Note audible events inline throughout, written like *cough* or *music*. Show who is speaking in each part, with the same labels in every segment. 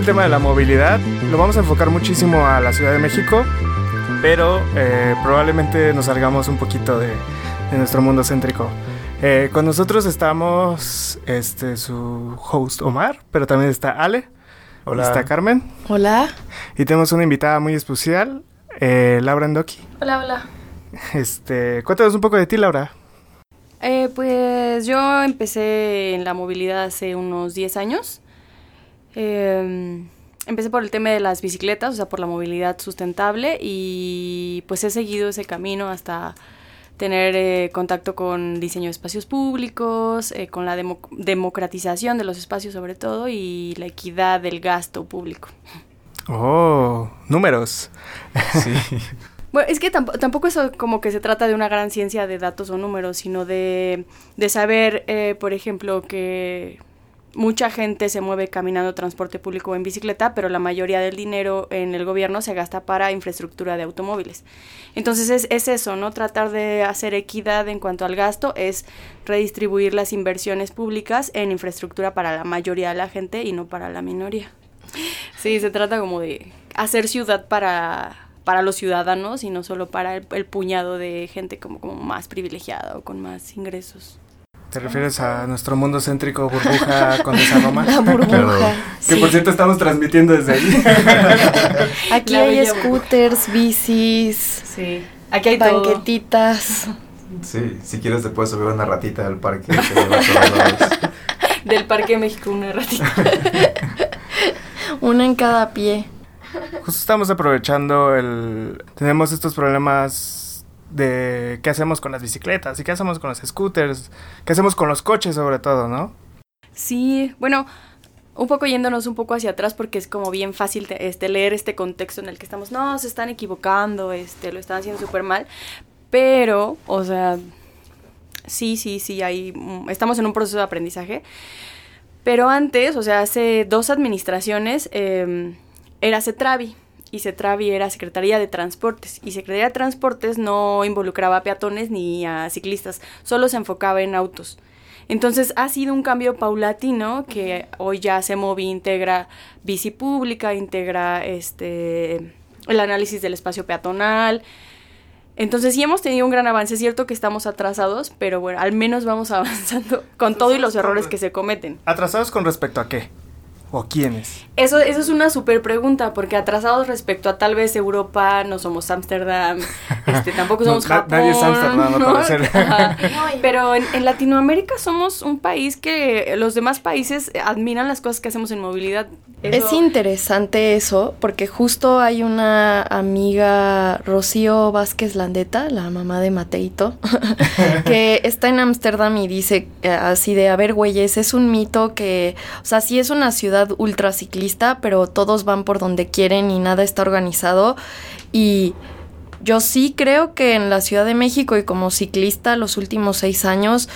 Speaker 1: ese tema de la movilidad lo vamos a enfocar muchísimo a la Ciudad de México, pero eh, probablemente nos salgamos un poquito de, de nuestro mundo céntrico. Eh, con nosotros estamos este, su host Omar, pero también está Ale.
Speaker 2: Hola.
Speaker 1: Está Carmen.
Speaker 3: Hola.
Speaker 1: Y tenemos una invitada muy especial, eh, Laura Endoki.
Speaker 4: Hola, hola.
Speaker 1: Este, cuéntanos un poco de ti, Laura.
Speaker 4: Eh, pues yo empecé en la movilidad hace unos 10 años. Eh, empecé por el tema de las bicicletas, o sea, por la movilidad sustentable y pues he seguido ese camino hasta tener eh, contacto con diseño de espacios públicos, eh, con la demo democratización de los espacios sobre todo y la equidad del gasto público.
Speaker 1: Oh, números.
Speaker 2: Sí. *laughs*
Speaker 4: Bueno, es que tamp tampoco eso como que se trata de una gran ciencia de datos o números, sino de, de saber, eh, por ejemplo, que mucha gente se mueve caminando transporte público o en bicicleta, pero la mayoría del dinero en el gobierno se gasta para infraestructura de automóviles. Entonces es, es eso, ¿no? Tratar de hacer equidad en cuanto al gasto es redistribuir las inversiones públicas en infraestructura para la mayoría de la gente y no para la minoría. Sí, se trata como de hacer ciudad para para los ciudadanos y no solo para el, puñado de gente como, como más privilegiada o con más ingresos.
Speaker 1: ¿Te refieres a nuestro mundo céntrico burbuja *laughs* con esa Roma?
Speaker 3: La burbuja.
Speaker 2: Claro.
Speaker 1: Que por cierto estamos transmitiendo desde ahí. *laughs*
Speaker 3: Aquí
Speaker 4: La
Speaker 3: hay scooters, bicis,
Speaker 4: Sí, aquí hay todo.
Speaker 3: banquetitas.
Speaker 2: Sí, si quieres te puedes subir una ratita al parque. *laughs*
Speaker 4: Del Parque de México una ratita.
Speaker 3: Una en cada pie.
Speaker 1: Justo estamos aprovechando el... Tenemos estos problemas de qué hacemos con las bicicletas y qué hacemos con los scooters, qué hacemos con los coches sobre todo, ¿no?
Speaker 4: Sí, bueno, un poco yéndonos un poco hacia atrás porque es como bien fácil te- este, leer este contexto en el que estamos, no, se están equivocando, este, lo están haciendo súper mal, pero, o sea, sí, sí, sí, hay, mm, estamos en un proceso de aprendizaje, pero antes, o sea, hace dos administraciones, eh, era CETRAVI, y CETRAVI era Secretaría de Transportes, y Secretaría de Transportes no involucraba a peatones ni a ciclistas, solo se enfocaba en autos. Entonces ha sido un cambio paulatino que hoy ya Semovi integra bici pública, integra este el análisis del espacio peatonal. Entonces sí hemos tenido un gran avance, es cierto que estamos atrasados, pero bueno, al menos vamos *laughs* avanzando con todo y los errores que se cometen.
Speaker 1: ¿Atrasados con respecto a qué? ¿O quiénes?
Speaker 4: Eso, eso es una súper pregunta, porque atrasados respecto a tal vez Europa, no somos Ámsterdam, *laughs* este, tampoco
Speaker 1: No,
Speaker 4: somos
Speaker 1: na-
Speaker 4: Japón.
Speaker 1: nadie es Ámsterdam,
Speaker 4: ¿no? *laughs* *laughs* Pero en, en Latinoamérica somos un país que los demás países admiran las cosas que hacemos en movilidad.
Speaker 3: Es interesante eso, porque justo hay una amiga, Rocío Vázquez Landeta, la mamá de Mateito, que está en Ámsterdam y dice eh, así de, a ver, güeyes, es un mito que, o sea, sí es una ciudad ultra ciclista, pero todos van por donde quieren y nada está organizado. Y yo sí creo que en la Ciudad de México y como ciclista los últimos seis años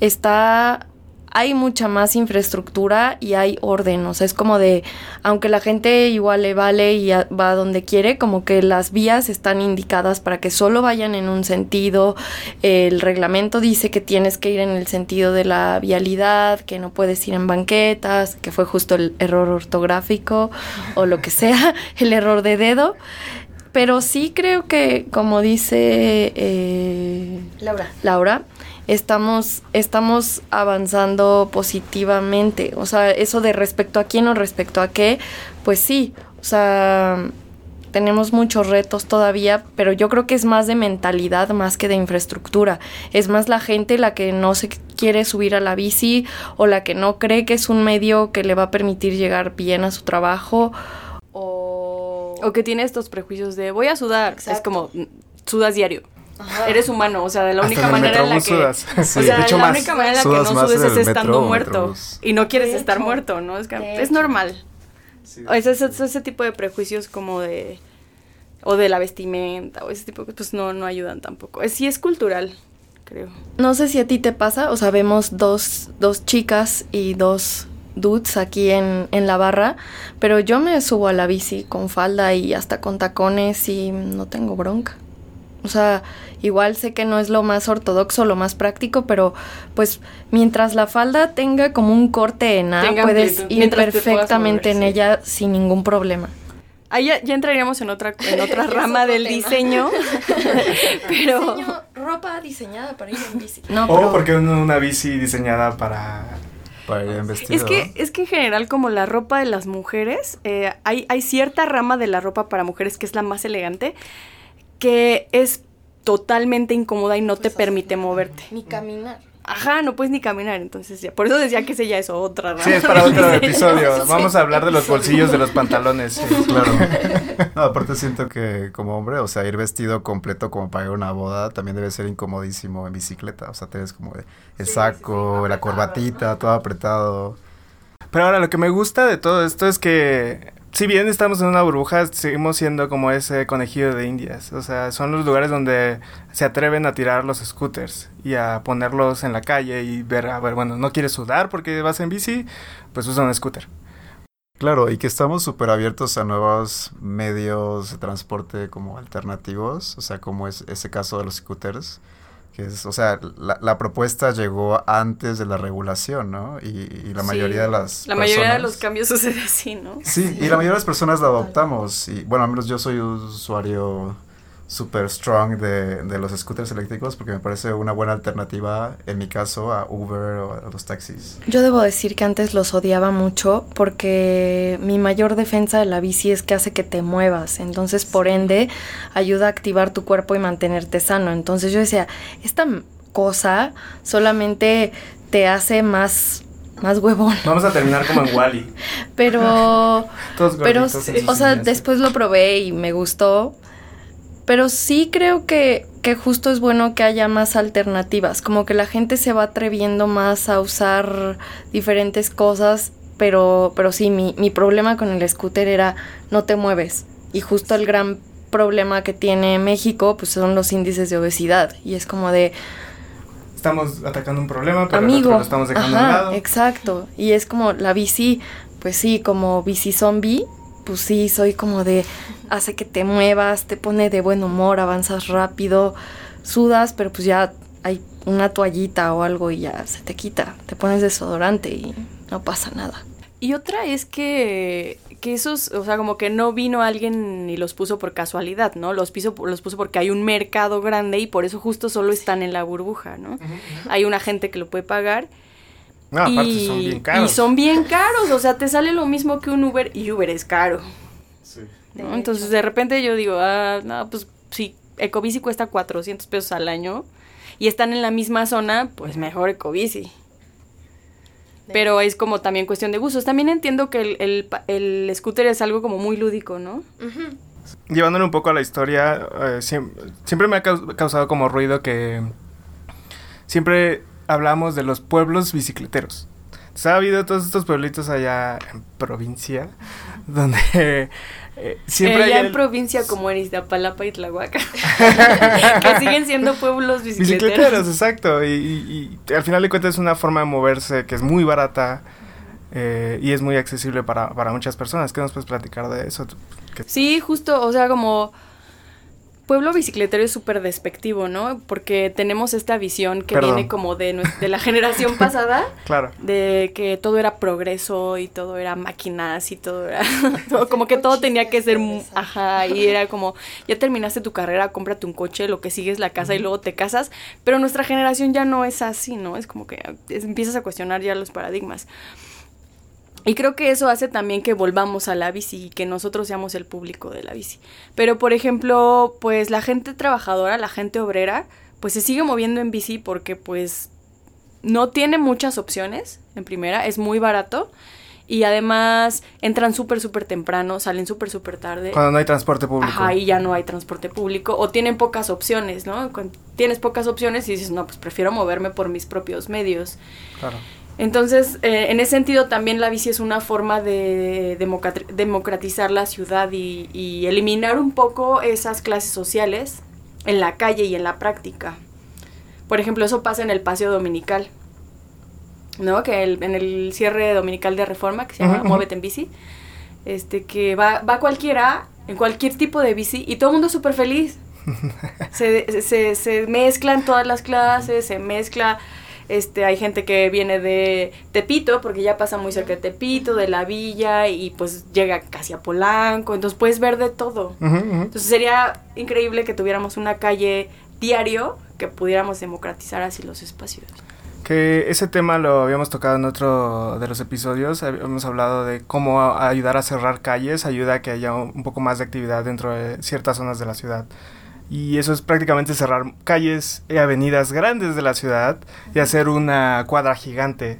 Speaker 3: está hay mucha más infraestructura y hay orden, o sea, es como de, aunque la gente igual le vale y a- va donde quiere, como que las vías están indicadas para que solo vayan en un sentido, el reglamento dice que tienes que ir en el sentido de la vialidad, que no puedes ir en banquetas, que fue justo el error ortográfico o lo que sea, *laughs* el error de dedo. Pero sí creo que, como dice eh,
Speaker 4: Laura.
Speaker 3: Laura, estamos, estamos avanzando positivamente. O sea, eso de respecto a quién o respecto a qué, pues sí. O sea, tenemos muchos retos todavía, pero yo creo que es más de mentalidad más que de infraestructura. Es más la gente la que no se quiere subir a la bici o la que no cree que es un medio que le va a permitir llegar bien a su trabajo. O,
Speaker 4: O que tiene estos prejuicios de voy a sudar. Es como mm, sudas diario. Eres humano, o sea, de la
Speaker 1: Hasta
Speaker 4: única manera en la que. O sea,
Speaker 2: de
Speaker 1: hecho
Speaker 4: la
Speaker 1: más.
Speaker 4: única manera en la que no sudes es estando
Speaker 2: metro
Speaker 4: muerto.
Speaker 2: metrobús.
Speaker 4: Y no quieres
Speaker 3: De
Speaker 4: estar
Speaker 3: hecho.
Speaker 4: muerto, ¿no? Es, que es normal. O ese, ese- ese tipo de prejuicios como de. O de la vestimenta, o ese tipo de pues no, no ayudan tampoco. Es, sí es cultural, creo.
Speaker 3: No sé si a ti te pasa, o sea, vemos dos, dos chicas y dos dudes aquí en, en la barra, pero yo me subo a la bici con falda y hasta con tacones y no tengo bronca. O sea, igual sé que no es lo más ortodoxo, lo más práctico, pero pues mientras la falda tenga como un corte en A,
Speaker 4: Tenga
Speaker 3: puedes
Speaker 4: amplitud,
Speaker 3: ir
Speaker 4: mientras
Speaker 3: perfectamente
Speaker 4: mover,
Speaker 3: en
Speaker 4: sí.
Speaker 3: ella sin ningún problema.
Speaker 4: Ahí ya, ya entraríamos en otra, en otra *laughs* rama del diseño. *laughs* pero.
Speaker 3: ropa diseñada para ir en bici. No,
Speaker 1: O
Speaker 3: pero
Speaker 1: porque una, una bici diseñada para...
Speaker 2: Para ir en vestido.
Speaker 4: Es que, es que en general, como la ropa de las mujeres, eh, hay, hay cierta rama de la ropa para mujeres que es la más elegante, que es totalmente incómoda y no te
Speaker 3: Pues,
Speaker 4: permite
Speaker 3: así.
Speaker 4: moverte.
Speaker 3: ni caminar.
Speaker 4: Ajá, no puedes ni caminar, entonces ya. Por eso decía que ese ya es otra rama.
Speaker 1: Sí, es para otro *laughs* episodio. Vamos a hablar de los bolsillos de los pantalones. sí.
Speaker 2: Claro. No, aparte siento que como hombre, o sea, ir vestido completo como para ir a una boda también debe ser incomodísimo en bicicleta. O sea, tienes como el saco, la corbatita, todo apretado.
Speaker 1: Pero ahora lo que me gusta de todo esto es que si bien estamos en una burbuja, seguimos siendo como ese conejillo de indias. O sea, son los lugares donde se atreven a tirar los scooters y a ponerlos en la calle y ver, a ver, bueno, no quieres sudar porque vas en bici, pues usa un scooter.
Speaker 2: Claro, y que estamos súper abiertos a nuevos medios de transporte como alternativos, o sea, como es ese caso de los scooters, que es, o sea, la, la propuesta llegó antes de la regulación, ¿no? Y, y la
Speaker 4: Sí.
Speaker 2: mayoría de las
Speaker 4: La mayoría de los cambios sucede así, ¿no?
Speaker 2: Sí, y la mayoría de las personas la adoptamos. Y bueno, al menos yo soy un usuario super strong de, de los scooters eléctricos porque me parece una buena alternativa, en mi caso, a Uber o a los taxis.
Speaker 3: Yo debo decir que antes los odiaba mucho porque mi mayor defensa de la bici es que hace que te muevas, entonces por ende ayuda a activar tu cuerpo y mantenerte sano. Entonces yo decía, esta cosa solamente te hace más más huevón, *laughs*
Speaker 1: Vamos a terminar como en Wally.
Speaker 3: pero *laughs*
Speaker 1: Todos
Speaker 3: pero o sea,
Speaker 1: sillas.
Speaker 3: después lo probé y me gustó. Pero sí creo que, que justo es bueno que haya más alternativas, como que la gente se va atreviendo más a usar diferentes cosas, pero, pero sí, mi, mi problema con el scooter era no te mueves. Y justo el gran problema que tiene México pues son los índices de obesidad. Y es como de,
Speaker 1: Estamos atacando un problema, pero
Speaker 3: amigo,
Speaker 1: lo estamos dejando a un
Speaker 3: ajá,
Speaker 1: lado.
Speaker 3: exacto. Y es como la bici, pues sí, como bici zombie, pues sí, soy como de, hace que te muevas, te pone de buen humor, avanzas rápido, sudas, pero pues ya hay una toallita o algo y ya se te quita, te pones desodorante y no pasa nada.
Speaker 4: Y otra es que, que esos, o sea, como que no vino alguien y los puso por casualidad, ¿no? Los, piso, los puso porque hay un mercado grande y por eso justo solo están en la burbuja, ¿no? Hay una gente que lo puede pagar.
Speaker 1: No, aparte
Speaker 4: y,
Speaker 1: son bien caros.
Speaker 4: Y son bien caros, o sea, te sale lo mismo que un Uber y Uber es caro.
Speaker 1: Sí.
Speaker 4: ¿no? Entonces de repente yo digo, ah, no, pues si Ecobici cuesta 400 pesos al año y están en la misma zona, pues mejor Ecobici. Pero es como también cuestión de gustos. También entiendo que el, el, scooter es algo como muy lúdico, ¿no?
Speaker 1: Llevándole un poco a la historia, eh, siem- siempre me ha caus- causado como ruido que siempre hablamos de los pueblos bicicleteros. Entonces, ha habido todos estos pueblitos allá en provincia donde eh, siempre
Speaker 4: Eh,
Speaker 1: hay
Speaker 4: ya en
Speaker 1: el-
Speaker 4: provincia como en Iztapalapa y Tlahuaca. *laughs* que siguen siendo pueblos bicicleteros.
Speaker 1: bicicleteros, exacto. Y, y- y al final de cuentas es una forma de moverse que es muy barata eh, y es muy accesible para, para muchas personas. ¿Qué nos puedes platicar de eso?
Speaker 4: Sí, justo, o sea, como pueblo bicicletero es súper despectivo, ¿no? Porque tenemos esta visión que
Speaker 1: Perdón.
Speaker 4: viene como de, de la generación *laughs* pasada,
Speaker 1: Claro.
Speaker 4: de que todo era progreso y todo era máquinas y todo era, *laughs* todo- como que todo tenía que ser, ajá, y era como, ya terminaste tu carrera, cómprate un coche, lo que sigue es la casa y luego te casas, pero nuestra generación ya no es así, ¿no? Es como que es- empiezas a cuestionar ya los paradigmas. Y creo que eso hace también que volvamos a la bici y que nosotros seamos el público de la bici. Pero, por ejemplo, pues la gente trabajadora, la gente obrera, pues se sigue moviendo en bici porque pues no tiene muchas opciones, en primera, es muy barato. Y además entran súper, súper temprano, salen súper, súper tarde.
Speaker 1: Cuando no hay transporte público.
Speaker 4: Ajá, y ya no hay transporte público. O tienen pocas opciones, ¿no? Cuando tienes pocas opciones y dices, no, pues prefiero moverme por mis propios medios.
Speaker 1: Claro.
Speaker 4: Entonces, eh, en ese sentido, también la bici es una forma de democrat- democratizar la ciudad y, y eliminar un poco esas clases sociales en la calle y en la práctica. Por ejemplo, eso pasa en el paseo dominical, ¿no? Que el- en el cierre dominical de reforma, que se llama
Speaker 1: ujú.
Speaker 4: Muévete en bici, este, que va, va cualquiera, en cualquier tipo de bici, y todo el mundo es súper feliz. *laughs* se, se, se mezclan todas las clases, se mezcla este, hay gente que viene de Tepito, porque ya pasa muy cerca de Tepito, de la villa, y pues llega casi a Polanco, entonces puedes ver de todo. Entonces sería increíble que tuviéramos una calle diario que pudiéramos democratizar así los espacios.
Speaker 1: Que ese tema lo habíamos tocado en otro de los episodios, hemos hablado de cómo ayudar a cerrar calles, ayuda a que haya un poco más de actividad dentro de ciertas zonas de la ciudad. Y eso es prácticamente cerrar calles y avenidas grandes de la ciudad y hacer una cuadra gigante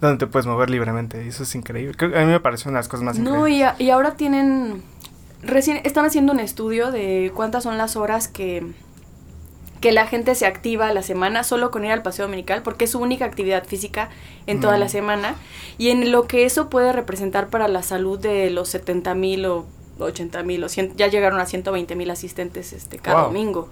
Speaker 1: donde te puedes mover libremente. Y eso es increíble. a mí me pareció una de las cosas más
Speaker 4: no,
Speaker 1: increíbles.
Speaker 4: No, y, y ahora tienen... Recién están haciendo un estudio de cuántas son las horas que, que la gente se activa a la semana solo con ir al paseo dominical, porque es su única actividad física en toda la mm. semana, y en lo que eso puede representar para la salud de los 70 mil o 80 mil o ya llegaron a 120 mil asistentes este, cada domingo.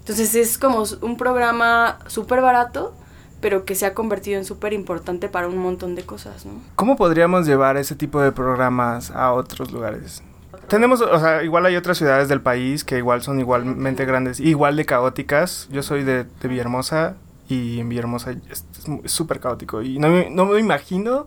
Speaker 4: Entonces es como un programa súper barato, pero que se ha convertido en súper importante para un montón de cosas, ¿no?
Speaker 1: ¿Cómo podríamos llevar ese tipo de programas a otros lugares? Tenemos, o sea, igual hay otras ciudades del país que igual son igualmente grandes, igual de caóticas. Yo soy de, de Villahermosa y en Villahermosa es súper caótico y no, no me imagino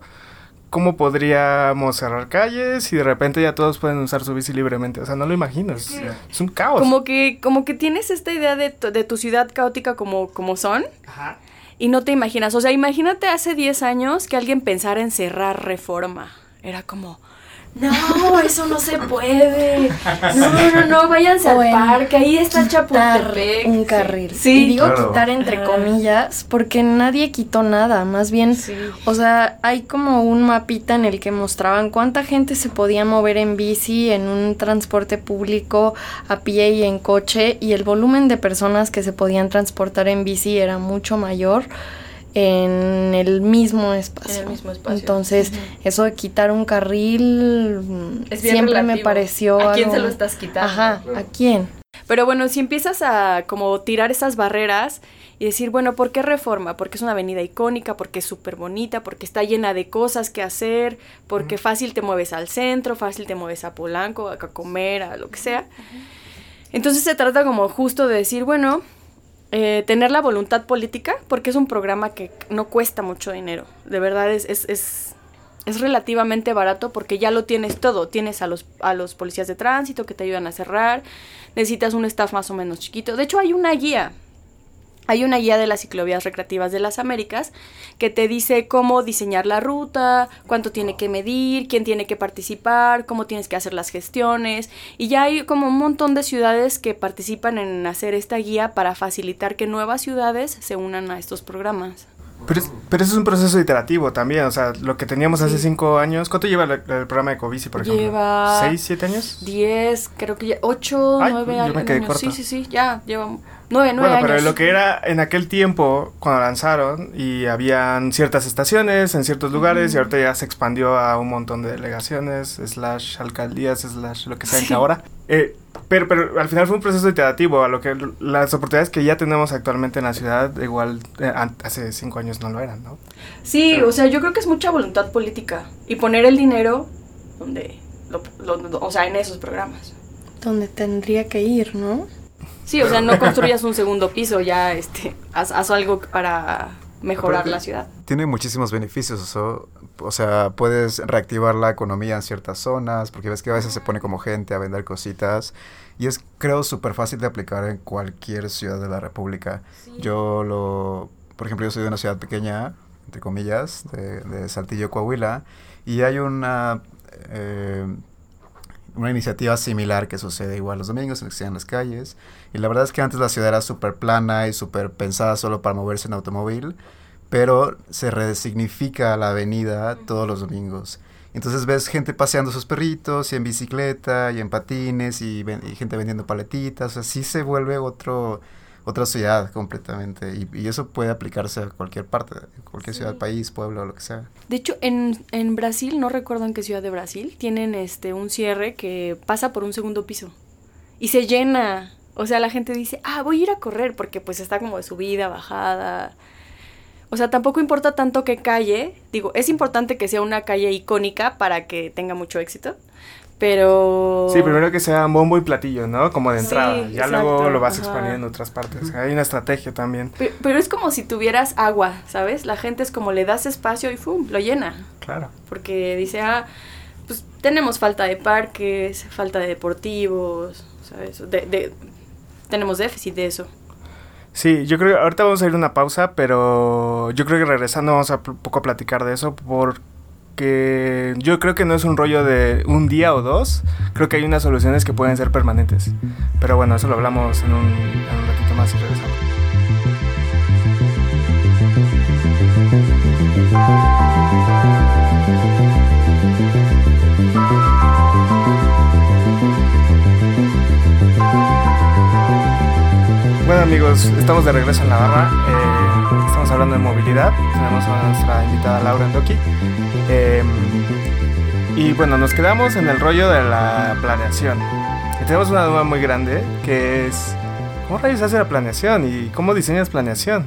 Speaker 1: ¿cómo podríamos cerrar calles y de repente ya todos pueden usar su bici libremente? O sea, no lo imagino, es, un caos.
Speaker 4: Como que, como que tienes esta idea de, de tu ciudad caótica como, como son. Ajá. Y no te imaginas, o sea, imagínate hace 10 años que alguien pensara en cerrar reforma. Era como, no, eso no se puede. No, no, no, váyanse al parque, ahí está Chapultepec.
Speaker 3: Un carril. Sí. Y digo quitar entre comillas, porque nadie quitó nada, más bien, o sea, hay como un mapita en el que mostraban cuánta gente se podía mover en bici, en un transporte público, a pie y en coche, y el volumen de personas que se podían transportar en bici era mucho mayor en el mismo espacio. Entonces, eso de quitar un carril siempre me pareció.
Speaker 4: ¿A quién se lo estás quitando?
Speaker 3: Ajá, ¿a quién?
Speaker 4: Pero bueno, si empiezas a como tirar esas barreras y decir, bueno, ¿por qué reforma? Porque es una avenida icónica, porque es súper bonita, porque está llena de cosas que hacer, porque fácil te mueves al centro, fácil te mueves a Polanco, a comer, a lo que sea. Entonces se trata como justo de decir, bueno, eh, tener la voluntad política, porque es un programa que no cuesta mucho dinero. De verdad es, es, es, es, relativamente barato porque ya lo tienes todo. Tienes a los, a los policías de tránsito que te ayudan a cerrar, necesitas un staff más o menos chiquito. De hecho, hay una guía hay una guía de las ciclovías recreativas de las Américas que te dice cómo diseñar la ruta, cuánto tiene que medir, quién tiene que participar, cómo tienes que hacer las gestiones. Y ya hay como un montón de ciudades que participan en hacer esta guía para facilitar que nuevas ciudades se unan a estos programas.
Speaker 1: Pero, pero eso es un proceso iterativo también, o sea, lo que teníamos hace cinco años, ¿cuánto lleva el, programa de Covici, por ejemplo?
Speaker 4: Lleva...
Speaker 1: ¿Seis, siete años?
Speaker 4: Diez, creo que ya, ocho, nueve años. Sí, sí, sí, ya, lleva Nueve, nueve
Speaker 1: bueno, pero lo que era en aquel tiempo, cuando lanzaron, y habían ciertas estaciones en ciertos lugares, y ahorita ya se expandió a un montón de delegaciones, slash alcaldías, slash lo que sea que ahora. Eh, pero, pero al final fue un proceso iterativo, a lo que las oportunidades que ya tenemos actualmente en la ciudad, igual eh, hace cinco años no lo eran, ¿no?
Speaker 4: Sí, o sea, yo creo que es mucha voluntad política, y poner el dinero donde, o sea, en esos programas.
Speaker 3: Donde tendría que ir, ¿no?
Speaker 4: Sí, o sea, no construyas un segundo piso, ya este, haz, algo para mejorar la ciudad.
Speaker 2: Tiene muchísimos beneficios, o sea, puedes reactivar la economía en ciertas zonas, porque ves que a veces se pone como gente a vender cositas, y es, creo, súper fácil de aplicar en cualquier ciudad de la República. Yo lo, por ejemplo, yo soy de una ciudad pequeña, entre comillas, de, de Saltillo, Coahuila, y hay una... Eh, una iniciativa similar que sucede igual los domingos en que en las calles. Y la verdad es que antes la ciudad era súper plana y súper pensada solo para moverse en automóvil, pero se resignifica la avenida todos los domingos. Entonces ves gente paseando sus perritos y en bicicleta y en patines y, y gente vendiendo paletitas. Así se vuelve otro otra ciudad completamente. Y, eso puede aplicarse a cualquier parte, cualquier ciudad, país, pueblo, lo que sea.
Speaker 4: De hecho, en, en Brasil, no recuerdo en qué ciudad de Brasil, tienen este un cierre que pasa por un segundo piso. Y se llena. O sea, la gente dice, ah, voy a ir a correr porque pues está como de subida, bajada. O sea, tampoco importa tanto qué calle. Digo, es importante que sea una calle icónica para que tenga mucho éxito. Pero.
Speaker 1: Sí, primero que sea bombo y platillo, ¿no? Como de
Speaker 4: Sí,
Speaker 1: entrada. ya
Speaker 4: exacto,
Speaker 1: luego lo vas
Speaker 4: ajá.
Speaker 1: expandiendo en otras partes. Hay una estrategia también.
Speaker 4: Pe- Pero es como si tuvieras agua, ¿sabes? La gente es como le das espacio y ¡fum! lo llena.
Speaker 1: Claro.
Speaker 4: Porque dice, ah, pues tenemos falta de parques, falta de deportivos, ¿sabes? De, de- tenemos déficit de eso.
Speaker 1: Sí, yo creo que ahorita vamos a ir a una pausa, pero yo creo que regresando vamos a poco a platicar de eso porque yo creo que no es un rollo de un día o dos, creo que hay unas soluciones que pueden ser permanentes. Pero bueno, eso lo hablamos en un, en un ratito más y regresamos. Bueno amigos, estamos de regreso en la barra. eh, estamos hablando de movilidad. Tenemos a nuestra invitada Laura Endoki. Eh, y bueno, nos quedamos en el rollo de la planeación. Y tenemos una duda muy grande que es ¿cómo rayos hace la planeación y cómo diseñas planeación?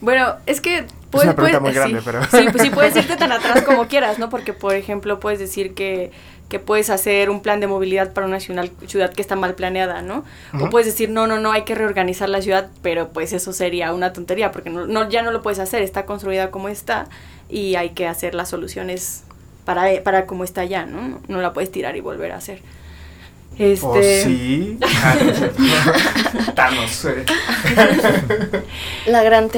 Speaker 4: Bueno, es que...
Speaker 1: una pregunta muy
Speaker 4: sí.
Speaker 1: pero-
Speaker 4: Sí, pues sí puedes irte tan atrás como *laughs* quieras, ¿no? Porque, por ejemplo, puedes decir que, que puedes hacer un plan de movilidad para una ciudad, ciudad que está mal planeada, ¿no? O puedes decir, no, no, no, hay que reorganizar la ciudad, pero pues eso sería una tontería, porque no, no, ya no lo puedes hacer, está construida como está y hay que hacer las soluciones para, para como está ya. No, no la puedes tirar y volver a hacer. Este...
Speaker 1: ¿O sí? Ah. *laughs* Thanos. eh.
Speaker 3: La gran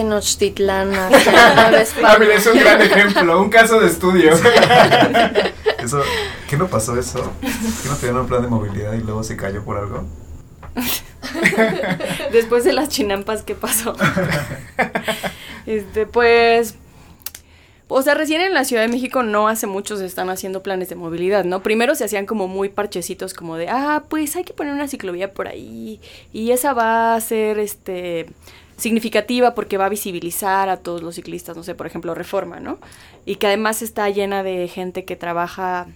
Speaker 3: *laughs* España.
Speaker 1: Ah, mira, es un gran ejemplo, un caso de estudio. *laughs*
Speaker 2: Eso, ¿Qué no pasó eso? ¿Que no tenían un plan de movilidad y luego se cayó por algo?
Speaker 4: Después de las chinampas que pasó. este, pues. O sea, recién en la Ciudad de México no hace mucho se están haciendo planes de movilidad, ¿no? Primero se hacían como muy parchecitos, como de, ah, pues hay que poner una ciclovía por ahí. Y esa va a ser, este, significativa porque va a visibilizar a todos los ciclistas, no sé, por ejemplo, Reforma, ¿no? Y que además está llena de gente que trabaja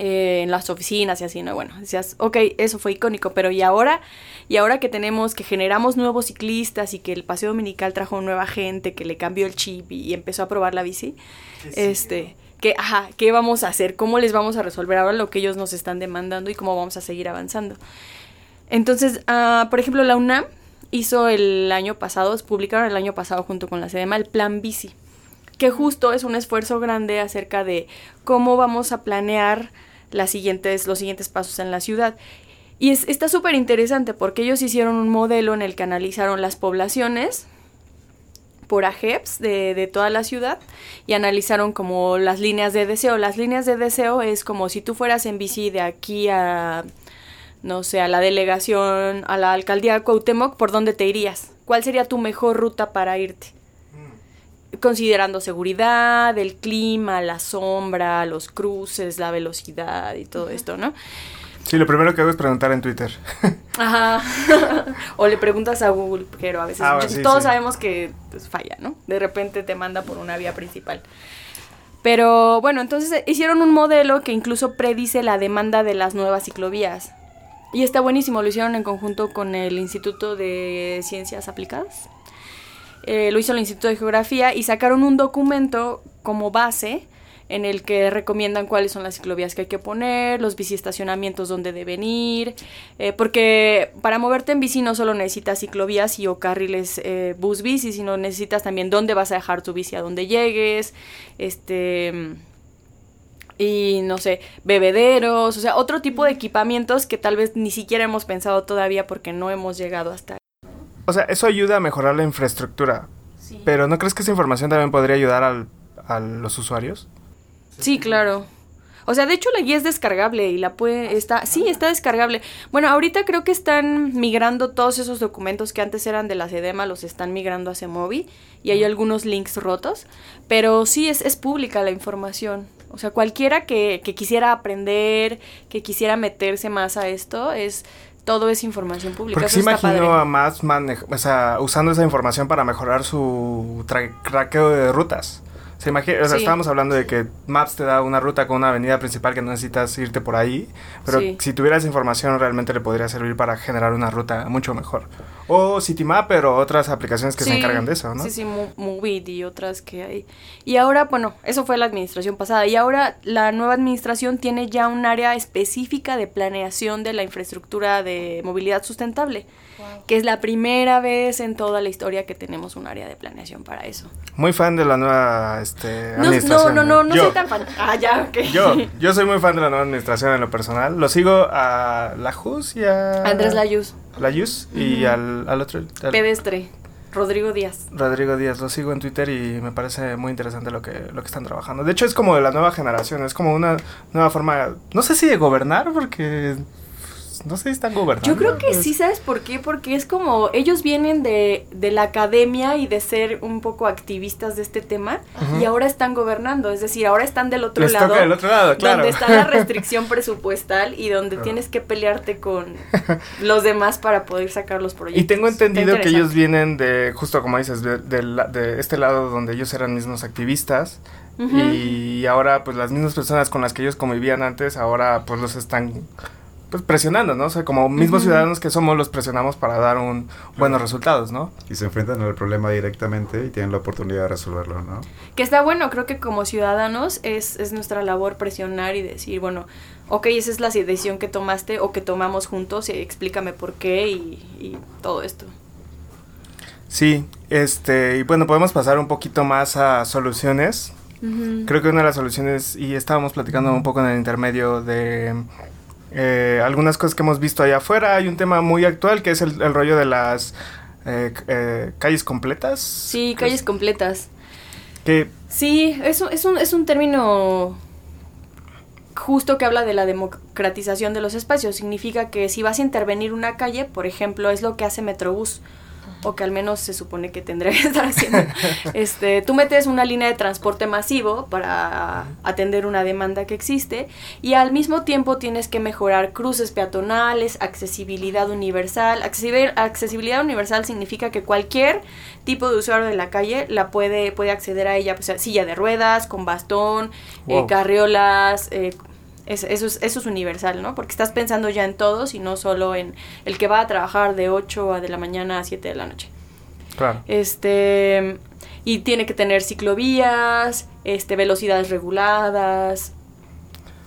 Speaker 4: eh, en las oficinas y así, ¿no? Bueno, decías, ok, eso fue icónico, pero ¿y ahora? Y ahora que tenemos, que generamos nuevos ciclistas y que el paseo dominical trajo nueva gente, que le cambió el chip y, y empezó a probar la bici, este, que, ajá, ¿qué vamos a hacer? ¿Cómo les vamos a resolver ahora lo que ellos nos están demandando y cómo vamos a seguir avanzando? Entonces, ah, por ejemplo, la UNAM hizo el año pasado, publicaron el año pasado junto con la SEDEMA el Plan Bici, que justo es un esfuerzo grande acerca de cómo vamos a planear las siguientes, los siguientes pasos en la ciudad. Y es, está súper interesante porque ellos hicieron un modelo en el que analizaron las poblaciones por AGEPS de, de toda la ciudad y analizaron como las líneas de deseo. Las líneas de deseo es como si tú fueras en bici de aquí a, no sé, a la delegación, a la alcaldía de Cuauhtémoc, ¿por dónde te irías? ¿Cuál sería tu mejor ruta para irte? Considerando seguridad, el clima, la sombra, los cruces, la velocidad y todo esto, ¿no?
Speaker 1: Sí, lo primero que hago es preguntar en Twitter. *laughs*
Speaker 4: Ajá. *laughs* o le preguntas a Google, pero a veces
Speaker 1: Ah, sí,
Speaker 4: todos
Speaker 1: sí.
Speaker 4: sabemos que pues, falla, ¿no? De repente te manda por una vía principal. Pero bueno, entonces eh, hicieron un modelo que incluso predice la demanda de las nuevas ciclovías. Y está buenísimo, lo hicieron en conjunto con el Instituto de Ciencias Aplicadas. Eh, lo hizo el Instituto de Geografía y sacaron un documento como base en el que recomiendan cuáles son las ciclovías que hay que poner, los biciestacionamientos donde deben ir, eh, porque para moverte en bici no solo necesitas ciclovías y o carriles eh, bus bici, sino necesitas también dónde vas a dejar tu bici a donde llegues, este y no sé, bebederos, o sea, otro tipo de equipamientos que tal vez ni siquiera hemos pensado todavía porque no hemos llegado hasta
Speaker 1: O sea, eso ayuda a mejorar la infraestructura. Pero ¿no crees que esa información también podría ayudar al- a los usuarios?
Speaker 4: Sí, claro. O sea, de hecho la guía es descargable y la puede está sí, está descargable. Bueno, ahorita creo que están migrando todos esos documentos que antes eran de la CEDEMA, los están migrando a Semovi y hay algunos links rotos, pero sí es, es pública la información. O sea, cualquiera que, que quisiera aprender, que quisiera meterse más a esto, es todo es información pública.
Speaker 1: Porque
Speaker 4: Eso
Speaker 1: sí
Speaker 4: está
Speaker 1: imagino
Speaker 4: padre.
Speaker 1: a más o sea, usando esa información para mejorar su tra- traqueo de rutas. Se imagina, o sea,
Speaker 4: Sí.
Speaker 1: estábamos hablando de que Maps te da una ruta con una avenida principal que no necesitas irte por ahí, pero
Speaker 4: Sí.
Speaker 1: si tuvieras información realmente le podría servir para generar una ruta mucho mejor. O Citymapper o otras aplicaciones que se
Speaker 4: Sí,
Speaker 1: encargan de eso, ¿no?
Speaker 4: Sí, sí, Mo- Movit y otras que hay. Y ahora, bueno, eso fue la administración pasada. Y ahora la nueva administración tiene ya un área específica de planeación de la infraestructura de movilidad sustentable. Que es la primera vez en toda la historia que tenemos un área de planeación para eso.
Speaker 1: Muy fan de la nueva este,
Speaker 4: No, no,
Speaker 1: administración.
Speaker 4: no, no,
Speaker 1: ¿eh?
Speaker 4: no
Speaker 1: Yo.
Speaker 4: soy tan fan. Ah, ya, ok.
Speaker 1: Yo, yo soy muy fan de la nueva administración en lo personal. Lo sigo a la JUS y a...
Speaker 4: Andrés Layuz,
Speaker 1: La JUS y al, al otro... al-
Speaker 4: pedestre, Rodrigo Díaz.
Speaker 1: Rodrigo Díaz, lo sigo en Twitter y me parece muy interesante lo que, lo que están trabajando. De hecho, es como de la nueva generación, es como una nueva forma, no sé si de gobernar, porque pues, no sé si están gobernando.
Speaker 4: Yo creo que
Speaker 1: Es-
Speaker 4: sí, ¿sabes por qué? Porque es como ellos vienen de, de la academia y de ser un poco activistas de este tema y ahora están gobernando, es decir, ahora están del otro
Speaker 1: Les
Speaker 4: lado.
Speaker 1: toca del otro lado, claro.
Speaker 4: Donde está la *laughs* restricción presupuestal y donde tienes que pelearte con los demás para poder sacar los proyectos.
Speaker 1: Y tengo entendido que ellos vienen de, justo como dices, de, de la- de este lado donde ellos eran mismos activistas. Y ahora, pues las mismas personas con las que ellos convivían antes, ahora pues los están pues presionando, ¿no? O sea, como mismos ciudadanos que somos, los presionamos para dar un buenos resultados, ¿no?
Speaker 2: Y se enfrentan al problema directamente y tienen la oportunidad de resolverlo, ¿no?
Speaker 4: Que está bueno, creo que como ciudadanos es, es nuestra labor presionar y decir, bueno, ok, esa es la decisión que tomaste o que tomamos juntos y explícame por qué y, y todo esto.
Speaker 1: Sí, este, y bueno, podemos pasar un poquito más a soluciones. Creo que una de las soluciones, y estábamos platicando un poco en el intermedio de eh, algunas cosas que hemos visto allá afuera, hay un tema muy actual que es el, el rollo de las eh, eh, calles completas.
Speaker 4: Sí, calles completas.
Speaker 1: Que
Speaker 4: Sí, es, es, un, es un término justo que habla de la democratización de los espacios. Significa que si vas a intervenir una calle, por ejemplo, es lo que hace Metrobús, o que al menos se supone que tendría que estar haciendo. *laughs* este, tú metes una línea de transporte masivo para atender una demanda que existe y al mismo tiempo tienes que mejorar cruces peatonales, accesibilidad universal. Accesibil- accesibilidad universal significa que cualquier tipo de usuario de la calle la puede, puede acceder a ella, pues, silla de ruedas, con bastón, eh, carriolas, eh, es- eso, es, eso es universal, ¿no? Porque estás pensando ya en todos y no solo en el que va a trabajar de 8 a de la mañana a 7 de la noche.
Speaker 1: claro.
Speaker 4: Este, y tiene que tener ciclovías, este, velocidades reguladas,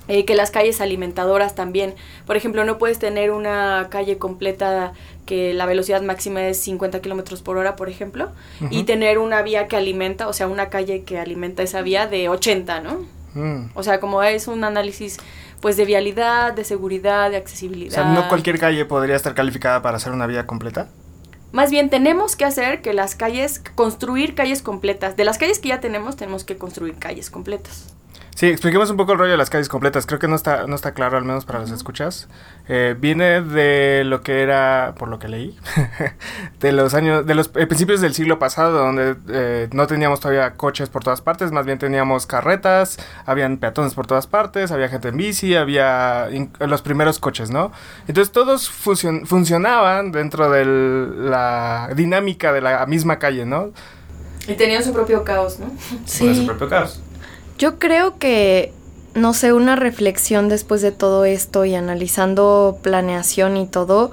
Speaker 4: eh, que las calles alimentadoras también. Por ejemplo, no puedes tener una calle completa que la velocidad máxima es 50 kilómetros por hora, por ejemplo, y tener una vía que alimenta, o sea, una calle que alimenta esa vía de 80, ¿no?
Speaker 1: Mm.
Speaker 4: O sea, como es un análisis pues de vialidad, de seguridad, de
Speaker 1: O
Speaker 4: accesibilidad.
Speaker 1: sea, no cualquier calle podría estar calificada para hacer una vía completa.
Speaker 4: Más bien tenemos que hacer que las calles, construir calles completas. De las calles que ya tenemos, tenemos que construir calles completas.
Speaker 1: Sí, expliquemos un poco el rollo de las calles completas. Creo que no está, no está claro, al menos para los escuchas. Eh, viene de lo que era, por lo que leí, *laughs* de los años, de los eh, principios del siglo pasado, donde eh, no teníamos todavía coches por todas partes, más bien teníamos carretas, habían peatones por todas partes, había gente en bici, había in- los primeros coches, ¿no? Entonces todos funcion- funcionaban dentro de la dinámica de la misma calle, ¿no?
Speaker 4: Y tenían su propio caos, ¿no?
Speaker 1: Con su propio caos.
Speaker 3: Yo creo que, no sé, una reflexión después de todo esto y analizando planeación y todo,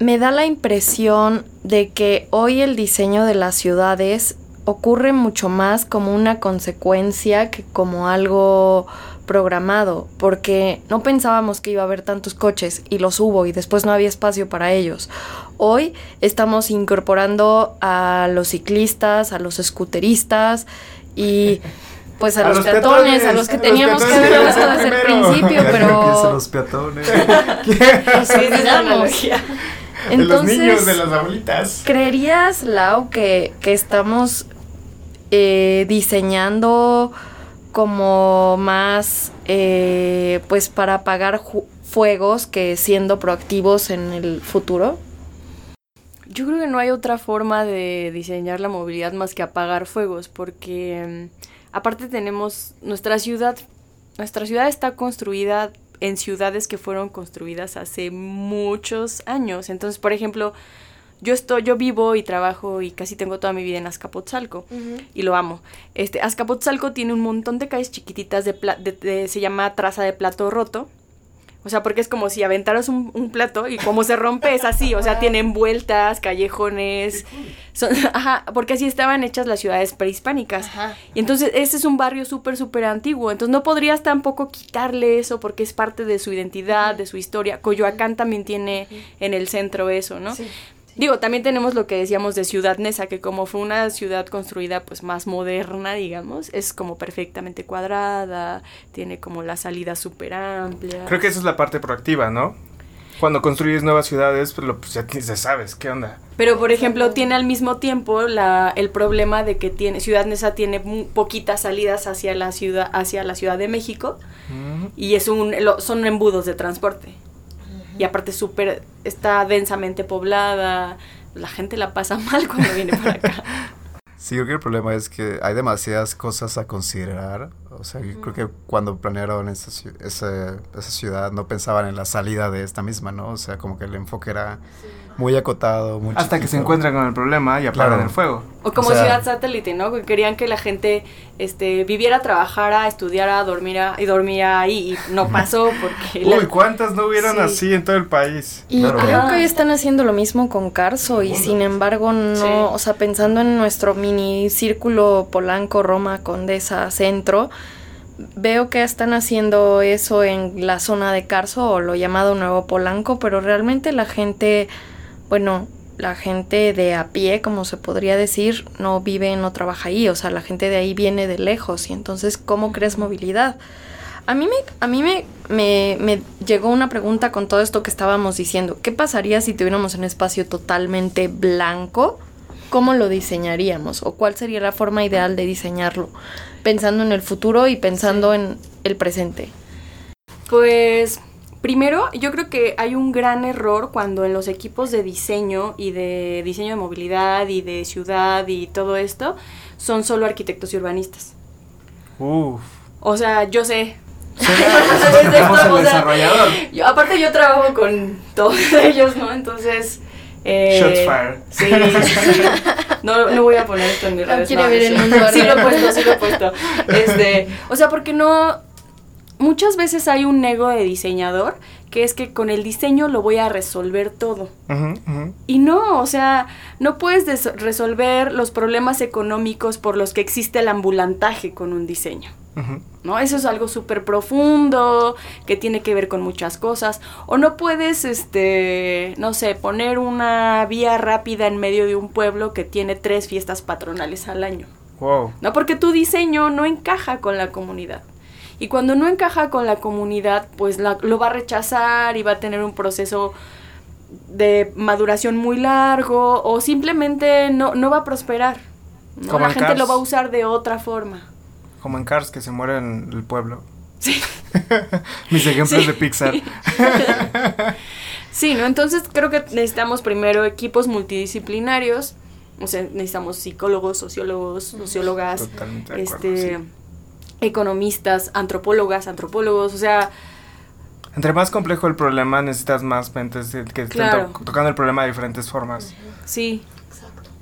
Speaker 3: me da la impresión de que hoy el diseño de las ciudades ocurre mucho más como una consecuencia que como algo programado, porque no pensábamos que iba a haber tantos coches y los hubo y después no había espacio para ellos. Hoy estamos incorporando a los ciclistas, a los scooteristas y *laughs* pues a,
Speaker 1: A
Speaker 3: los,
Speaker 1: los
Speaker 3: peatones,
Speaker 1: peatones,
Speaker 3: a los que
Speaker 1: a los
Speaker 3: teníamos que haber puesto desde el principio,
Speaker 2: ¿Qué
Speaker 3: pero
Speaker 2: son los peatones? *laughs*
Speaker 3: nos olvidamos.
Speaker 1: de los niños,
Speaker 3: Entonces,
Speaker 1: de las abuelitas.
Speaker 3: ¿Creerías, Lau, que, que estamos eh, diseñando como más, eh, pues, para apagar fuegos que siendo proactivos en el futuro?
Speaker 4: Yo creo que no hay otra forma de diseñar la movilidad más que apagar fuegos, porque mm, aparte tenemos nuestra ciudad, nuestra ciudad está construida en ciudades que fueron construidas hace muchos años. Entonces, por ejemplo, yo estoy, yo vivo y trabajo y casi tengo toda mi vida en Azcapotzalco y lo amo. Este, Azcapotzalco tiene un montón de calles chiquititas de, pla- de- de- se llama traza de plato roto, O sea, porque es como si aventaras un, un plato y como se rompe es así, o sea, tienen vueltas, callejones, son, *laughs* ajá, porque así estaban hechas las ciudades prehispánicas.
Speaker 3: Ajá.
Speaker 4: Y entonces ese es un barrio súper, súper antiguo, entonces no podrías tampoco quitarle eso porque es parte de su identidad, de su historia. Coyoacán también tiene en el centro eso, ¿no?
Speaker 3: Sí.
Speaker 4: Digo, también tenemos lo que decíamos de Ciudad Neza, que como fue una ciudad construida pues más moderna, digamos, es como perfectamente cuadrada, tiene como la salida súper amplia.
Speaker 1: Creo que esa es la parte proactiva, ¿no? Cuando construyes nuevas ciudades, pues, lo, pues ya sabes qué onda.
Speaker 4: Pero por ejemplo, tiene al mismo tiempo la, el problema de que tiene Ciudad Neza tiene poquitas salidas hacia la ciudad hacia la Ciudad de México y es un lo- son embudos de transporte. Y aparte súper está densamente poblada, la gente la pasa *laughs* mal cuando viene para acá.
Speaker 2: Sí, creo que el problema es que hay demasiadas cosas a considerar. O sea, yo creo que cuando planearon esa, esa, esa ciudad no pensaban en la salida de esta misma, ¿no? O sea, como que el enfoque era muy acotado, muy
Speaker 1: Hasta que se encuentran con el problema y apagan
Speaker 2: Claro.
Speaker 1: el fuego.
Speaker 4: O como
Speaker 2: O sea-
Speaker 4: ciudad satélite, ¿no? Que querían que la gente este, viviera, trabajara, estudiara, dormiera y dormía ahí. Y no pasó porque... *laughs* la-
Speaker 1: Uy, ¿cuántas no hubieran
Speaker 4: Sí.
Speaker 1: así en todo el país?
Speaker 3: Y
Speaker 2: Claro.
Speaker 3: creo que hoy están haciendo lo mismo con Carso y sin embargo no,
Speaker 4: Sí.
Speaker 3: o sea, pensando en nuestro mini círculo Polanco, Roma, Condesa, Centro, veo que están haciendo eso en la zona de Carso o lo llamado Nuevo Polanco, pero realmente la gente, bueno, la gente de a pie, como se podría decir, no vive, no trabaja ahí, o sea, la gente de ahí viene de lejos y entonces, ¿cómo crees movilidad? A mí, me, a mí me, me, me llegó una pregunta con todo esto que estábamos diciendo. ¿Qué pasaría si tuviéramos un espacio totalmente blanco? ¿Cómo lo diseñaríamos? ¿O cuál sería la forma ideal de diseñarlo? Pensando en el futuro y pensando en el presente.
Speaker 4: Pues primero, yo creo que hay un gran error cuando en los equipos de diseño y de diseño de movilidad y de ciudad y todo esto son solo arquitectos y urbanistas.
Speaker 1: Uf.
Speaker 4: O sea, yo sé. *laughs*
Speaker 1: Desarrollador.
Speaker 4: yo- aparte yo trabajo con todos *laughs* ellos, ¿no? Entonces... eh,
Speaker 1: Shots fired.
Speaker 4: Sí, sí, sí. No, no voy a poner esto en
Speaker 3: No
Speaker 4: redes.
Speaker 3: quiere
Speaker 4: no,
Speaker 3: ver
Speaker 4: sí.
Speaker 3: el mundo
Speaker 4: Sí lo he puesto, sí lo he puesto. Este, o sea, porque no... Muchas veces hay un ego de diseñador que es que con el diseño lo voy a resolver todo. Y no, o sea, no puedes des- resolver los problemas económicos por los que existe el ambulantaje con un diseño. ¿no? Eso es algo súper profundo, que tiene que ver con muchas cosas. O no puedes, este, no sé, poner una vía rápida en medio de un pueblo que tiene tres fiestas patronales al año.
Speaker 1: Wow.
Speaker 4: ¿No? Porque tu diseño no encaja con la comunidad. Y cuando no encaja con la comunidad, pues la- lo va a rechazar y va a tener un proceso de maduración muy largo o simplemente no, no va a prosperar. ¿no?
Speaker 1: Como
Speaker 4: La
Speaker 1: en
Speaker 4: gente
Speaker 1: Cars.
Speaker 4: lo va a usar de otra forma.
Speaker 1: Como en Cars que se muere en el pueblo.
Speaker 4: Sí. *laughs*
Speaker 1: Mis ejemplos
Speaker 4: Sí.
Speaker 1: de Pixar.
Speaker 4: Sí, ¿no? Entonces creo que necesitamos primero equipos multidisciplinarios. O sea, necesitamos psicólogos, sociólogos, sociólogas,
Speaker 1: Totalmente de acuerdo,
Speaker 4: este,
Speaker 1: sí.
Speaker 4: Economistas, antropólogas, antropólogos. O sea,
Speaker 1: Entre más complejo el problema, necesitas más mentes que estén
Speaker 4: Claro.
Speaker 1: to- tocando el problema de diferentes formas.
Speaker 4: sí.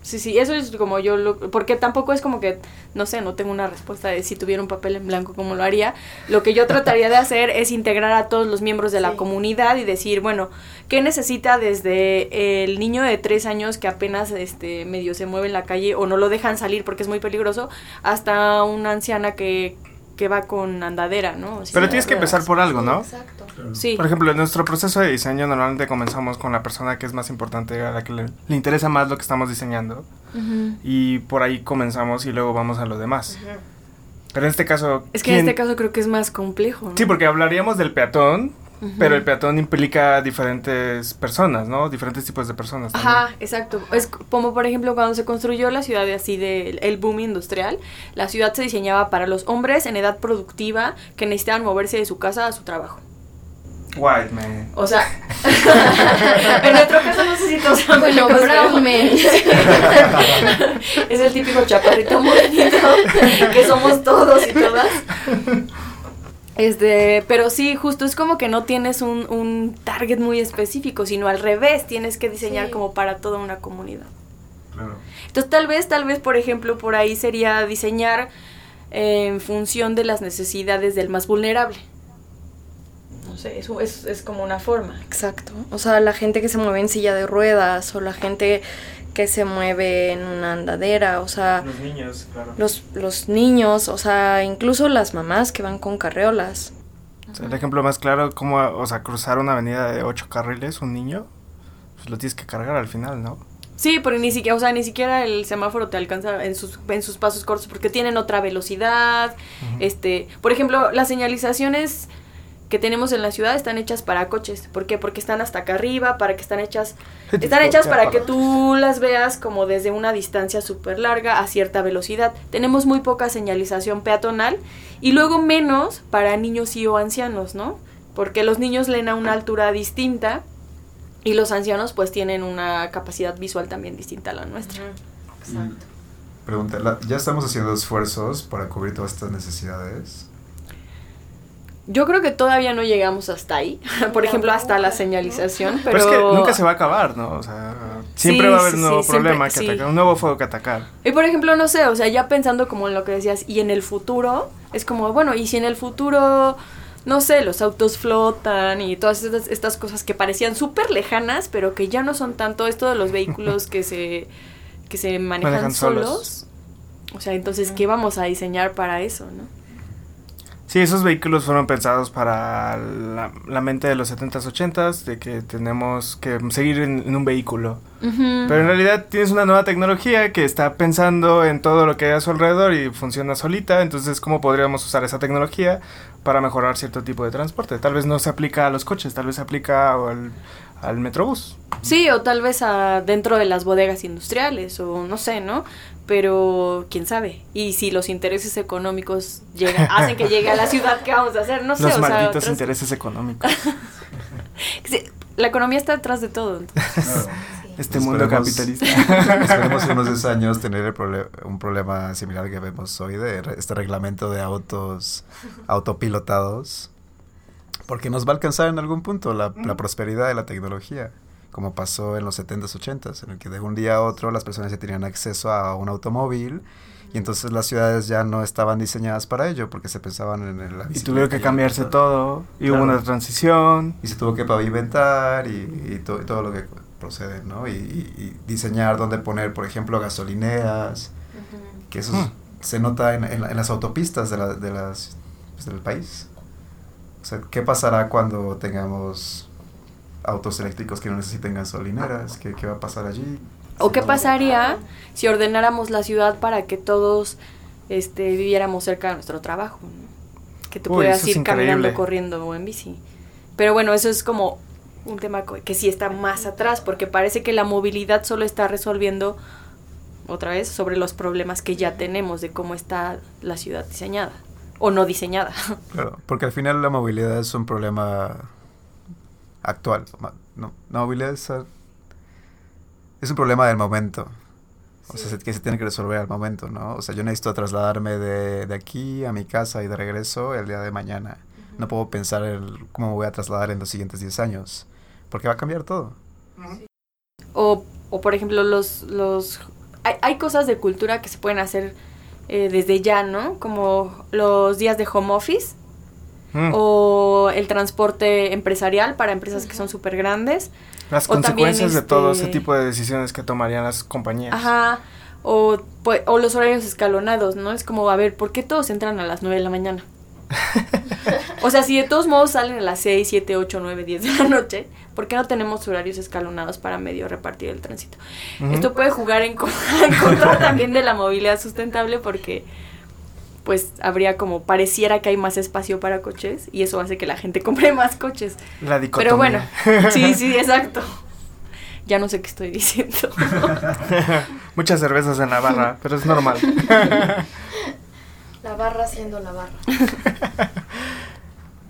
Speaker 4: Sí, sí, eso es como yo lo... Porque tampoco es como que, no sé, no tengo una respuesta de si tuviera un papel en blanco, cómo lo haría. Lo que yo trataría de *laughs* hacer es integrar a todos los miembros de la
Speaker 3: Sí.
Speaker 4: comunidad y decir, bueno, ¿qué necesita desde el niño de tres años que apenas este medio se mueve en la calle o no lo dejan salir porque es muy peligroso, hasta una anciana que, que va con andadera, ¿no?
Speaker 1: Pero tienes que empezar por algo, ¿no?
Speaker 3: Exacto.
Speaker 4: Sí.
Speaker 1: Por ejemplo, en nuestro proceso de diseño normalmente comenzamos con la persona que es más importante, a la que le, le interesa más lo que estamos diseñando. Y por ahí comenzamos y luego vamos a lo demás. Pero en este caso...
Speaker 4: Es que en
Speaker 1: ¿quién-
Speaker 4: este caso creo que es más complejo, ¿no?
Speaker 1: Sí, porque hablaríamos del peatón, Pero el peatón implica diferentes personas, ¿no? Diferentes tipos de personas. también.
Speaker 4: Ajá, exacto. Es como por ejemplo cuando se construyó la ciudad de así del el boom industrial, la ciudad se diseñaba para los hombres en edad productiva que necesitaban moverse de su casa a su trabajo.
Speaker 1: White man.
Speaker 4: O sea, *laughs* en nuestro caso no sé si todos son
Speaker 3: Bueno, brown men. *laughs*
Speaker 4: es el típico chaparrito morenito que somos todos y todas. Este, pero sí, justo es como que no tienes un, un target muy específico, sino al revés, tienes que diseñar
Speaker 3: Sí.
Speaker 4: como para toda una comunidad.
Speaker 2: Claro.
Speaker 4: Entonces tal vez, tal vez, por ejemplo, por ahí sería diseñar eh, en función de las necesidades del más vulnerable. sé, eso es, es como una forma.
Speaker 3: Exacto. O sea, la gente que se mueve en silla de ruedas o la gente que se mueve en una andadera, o sea,
Speaker 1: Los niños, claro.
Speaker 3: los, los niños, o sea, incluso las mamás que van con carreolas.
Speaker 1: El ejemplo más claro, como, o sea, cruzar una avenida de ocho carriles, un niño, pues lo tienes que cargar al final, ¿no?
Speaker 4: Sí, porque ni siquiera, o sea, ni siquiera el semáforo te alcanza en sus, en sus pasos cortos porque tienen otra velocidad. Este, por ejemplo, las señalizaciones que tenemos en la ciudad están hechas para coches. ¿Por qué? Porque están hasta acá arriba, para que están hechas *laughs* están hechas para que tú las veas como desde una distancia súper larga a cierta velocidad. Tenemos muy poca señalización peatonal y luego menos para niños y o ancianos, ¿no? Porque los niños leen a una altura distinta y los ancianos pues tienen una capacidad visual también distinta a la nuestra.
Speaker 3: Exacto.
Speaker 2: Pregunta, la- ¿ya estamos haciendo esfuerzos para cubrir todas estas necesidades?
Speaker 4: Yo creo que todavía no llegamos hasta ahí, *laughs* por ejemplo, hasta la señalización, pero...
Speaker 1: Pero, es que nunca se va a acabar, ¿no? O sea, siempre
Speaker 4: Sí,
Speaker 1: va a haber un nuevo
Speaker 4: sí, siempre,
Speaker 1: problema que
Speaker 4: sí.
Speaker 1: atacar, un nuevo fuego que atacar.
Speaker 4: Y por ejemplo, no sé, o sea, ya pensando como en lo que decías, y en el futuro, es como, bueno, y si en el futuro, no sé, los autos flotan y todas estas, estas cosas que parecían súper lejanas, pero que ya no son tanto esto de los vehículos *laughs* que se, que se manejan,
Speaker 1: Manejan
Speaker 4: solos.
Speaker 1: solos.
Speaker 4: O sea, entonces, ¿qué vamos a diseñar para eso, no?
Speaker 1: Sí, esos vehículos fueron pensados para la, la mente de los 70s, 80s, de que tenemos que seguir en, en un vehículo. Pero en realidad tienes una nueva tecnología que está pensando en todo lo que hay a su alrededor y funciona solita, entonces ¿cómo podríamos usar esa tecnología para mejorar cierto tipo de transporte? Tal vez no se aplica a los coches, tal vez se aplica al, al metrobús.
Speaker 4: Sí, o tal vez a, dentro de las bodegas industriales, o no sé, ¿no? Pero quién sabe. Y si los intereses económicos llegan, *laughs* hacen que llegue a la ciudad, ¿qué vamos a hacer? No sé,
Speaker 1: los
Speaker 4: o sea,
Speaker 1: malditos
Speaker 4: otras-
Speaker 1: intereses económicos. *laughs*
Speaker 4: Sí, la economía está detrás de todo. entonces. *laughs*
Speaker 1: Este mundo
Speaker 2: Esperemos-
Speaker 1: capitalista.
Speaker 2: Esperemos en unos 10 años tener el prole- un problema similar que vemos hoy de re- este reglamento de autos autopilotados. Porque nos va a alcanzar en algún punto la, la prosperidad de la tecnología, como pasó en los 70s, 80s, en el que de un día a otro las personas ya tenían acceso a un automóvil y entonces las ciudades ya no estaban diseñadas para ello porque se pensaban en el-
Speaker 1: y tuvieron que
Speaker 2: y-
Speaker 1: cambiarse todo, y hubo
Speaker 2: Claro.
Speaker 1: una transición.
Speaker 2: y se tuvo que pavimentar y, y to- y todo lo que procede, ¿no? Y, y- y diseñar dónde poner, por ejemplo, gasolineras, que eso
Speaker 1: Hmm.
Speaker 2: se nota en, en la- en las autopistas de, la- de las, pues, del país. O sea, ¿qué pasará cuando tengamos autos eléctricos que no necesiten gasolineras? ¿Qué, qué va a pasar allí?
Speaker 4: ¿O qué pasaría si ordenáramos la ciudad para que todos este, viviéramos cerca de nuestro trabajo? ¿no? Que tú
Speaker 1: Uy,
Speaker 4: pudieras ir caminando, corriendo o en bici. Pero bueno, eso es como un tema que sí está más atrás, porque parece que la movilidad solo está resolviendo otra vez sobre los problemas que ya tenemos de cómo está la ciudad diseñada o no diseñada. *laughs*
Speaker 2: Claro, porque al final la movilidad es un problema actual. No, la movilidad es, un problema del momento. O sea, se- que se tiene que resolver al momento, ¿no? O sea, yo necesito trasladarme de, de aquí a mi casa y de regreso el día de mañana. No puedo pensar el cómo me voy a trasladar en los siguientes 10 años, porque va a cambiar todo.
Speaker 4: O, o por ejemplo, los... los hay, hay cosas de cultura que se pueden hacer eh, desde ya, ¿no? Como los días de home office
Speaker 1: Mm.
Speaker 4: o el transporte empresarial para empresas que son súper grandes.
Speaker 1: Las
Speaker 4: o también,
Speaker 1: consecuencias de todo ese
Speaker 4: este-
Speaker 1: tipo de decisiones que tomarían las compañías.
Speaker 4: Ajá. O, pues, o los horarios escalonados, ¿no? Es como, a ver, ¿por qué todos entran a las 9 de la mañana? *laughs* o sea, si de todos modos salen a las 6, 7, 8, 9, 10 de la noche, ¿por qué no tenemos horarios escalonados para medio repartir el tránsito? Esto puede jugar en, *laughs* en contra también de la movilidad sustentable porque pues habría como pareciera que hay más espacio para coches y eso hace que la gente *laughs* compre más coches.
Speaker 1: La dicotomía.
Speaker 4: Pero bueno, sí, sí, exacto. Ya no sé qué estoy diciendo. *laughs*
Speaker 1: Muchas cervezas en la barra, pero es normal.
Speaker 3: La barra siendo la barra.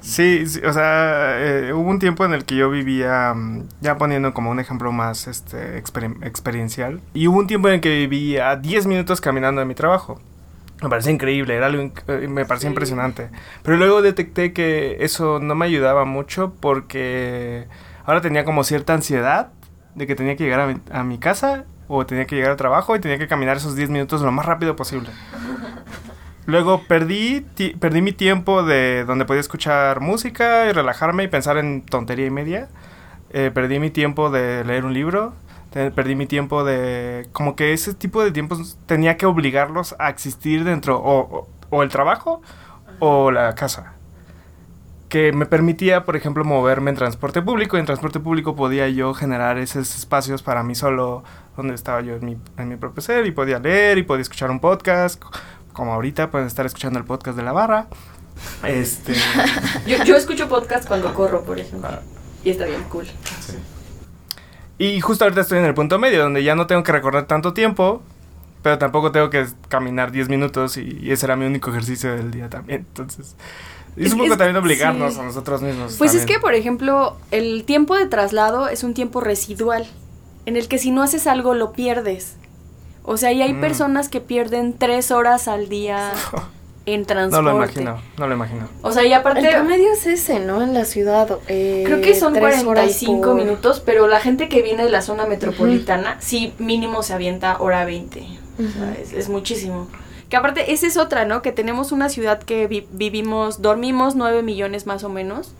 Speaker 1: Sí, sí, o sea, eh, hubo un tiempo en el que yo vivía, mm, ya poniendo como un ejemplo más este, exper- experiencial, y hubo un tiempo en el que vivía 10 minutos caminando de mi trabajo. Me parecía increíble, era algo inc- eh, me parecía
Speaker 4: Sí.
Speaker 1: impresionante. Pero luego detecté que eso no me ayudaba mucho porque ahora tenía como cierta ansiedad de que tenía que llegar a mi, a mi casa o tenía que llegar al trabajo y tenía que caminar esos 10 minutos lo más rápido posible. Luego perdí, perdí mi tiempo de donde podía escuchar música y relajarme y pensar en tontería y media. Eh, perdí mi tiempo de leer un libro. perdí mi tiempo de... Como que ese tipo de tiempos tenía que obligarlos a existir dentro o, o el trabajo o la casa que me permitía, por ejemplo, moverme en transporte público. Y en transporte público podía yo generar esos espacios para mí solo, donde estaba yo en mi, en mi propio ser y podía leer y podía escuchar un podcast. Como ahorita pueden estar escuchando el podcast de la barra. Este... *laughs*
Speaker 4: yo, yo, escucho podcast cuando corro, por ejemplo. Ah. Y está bien cool.
Speaker 1: Y justo ahorita estoy en el punto medio, donde ya no tengo que recorrer tanto tiempo, pero tampoco tengo que caminar 10 minutos y, y ese era mi único ejercicio del día también. Entonces, es, un poco también obligarnos a nosotros mismos.
Speaker 4: Pues es que, por ejemplo, el tiempo de traslado es un tiempo residual, en el que si no haces algo lo pierdes. O sea, y hay mm. personas que pierden tres horas al día *laughs* en transporte.
Speaker 1: No lo imagino, no lo imagino.
Speaker 4: O sea, y aparte...
Speaker 3: El promedio es ese, ¿no? En la ciudad. Eh,
Speaker 4: creo que son 45 minutos, pero la gente que viene de la zona metropolitana, sí mínimo se avienta hora 20. es muchísimo. Que aparte, esa es otra, ¿no? Que tenemos una ciudad que vivimos, dormimos 9 millones más o menos,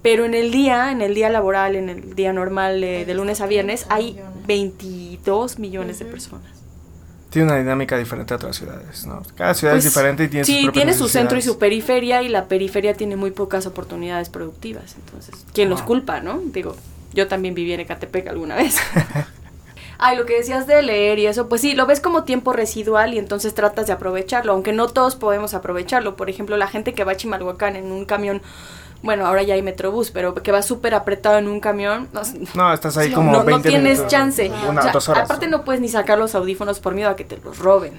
Speaker 4: pero en el día, en el día laboral, en el día normal de, lunes a viernes, hay 22 millones de personas.
Speaker 1: Tiene una dinámica diferente a otras ciudades, ¿no? Cada ciudad es pues, diferente y tiene
Speaker 4: Sí, tiene su centro y su periferia y la periferia tiene muy pocas oportunidades productivas. Entonces, ¿quién los culpa, no? Digo, yo también viví en Ecatepec alguna vez. *laughs* ay, lo que decías de leer y eso, pues sí, lo ves como tiempo residual y entonces tratas de aprovecharlo, aunque no todos podemos aprovecharlo. Por ejemplo, la gente que va a Chimalhuacán en un camión bueno, ahora ya hay Metrobús, pero que va súper apretado en un camión.
Speaker 1: No, estás ahí como.
Speaker 4: No, no tienes chance. Aparte, no puedes ni sacar los audífonos por miedo a que te los roben.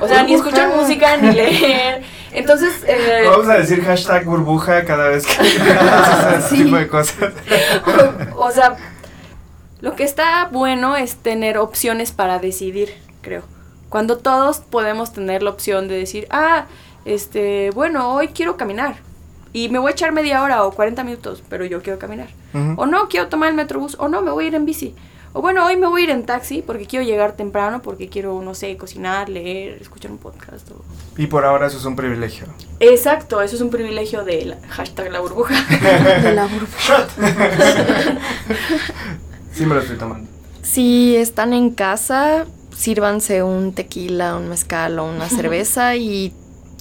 Speaker 4: O sea, ni escuchar música ni leer. Entonces.
Speaker 1: Eh, Vamos a decir hashtag burbuja cada vez que *laughs* ese tipo de cosas.
Speaker 4: o sea, lo que está bueno es tener opciones para decidir, creo. Cuando todos podemos tener la opción de decir, ah, este, bueno, hoy quiero caminar. Y me voy a echar media hora o 40 minutos, pero yo quiero caminar. O no, quiero tomar el metrobús. O no, me voy a ir en bici. O bueno, hoy me voy a ir en taxi porque quiero llegar temprano, porque quiero, no sé, cocinar, leer, escuchar un podcast.
Speaker 1: Y por ahora eso es un privilegio.
Speaker 4: Exacto, eso es un privilegio de hashtag la burbuja. *laughs*
Speaker 3: de la burbuja. *laughs*
Speaker 1: Sí me lo estoy tomando.
Speaker 3: Si están en casa, sírvanse un tequila, un mezcal o una *laughs* cerveza y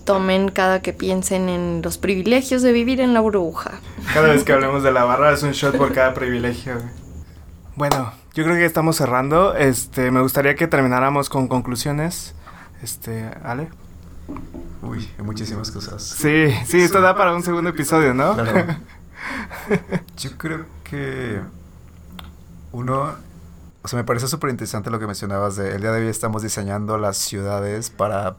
Speaker 3: tomen cada que piensen en los privilegios de vivir en la burbuja.
Speaker 1: Cada vez que hablemos de la barra es un shot por cada privilegio. Bueno, yo creo que estamos cerrando. Este, me gustaría que termináramos con conclusiones. Este, Ale.
Speaker 2: Uy, hay muchísimas cosas.
Speaker 1: Sí, sí, esto da para un segundo episodio, ¿no? Claro. *laughs*
Speaker 2: Yo creo que uno, o sea, me parece súper interesante lo que mencionabas de el día de hoy estamos diseñando las ciudades para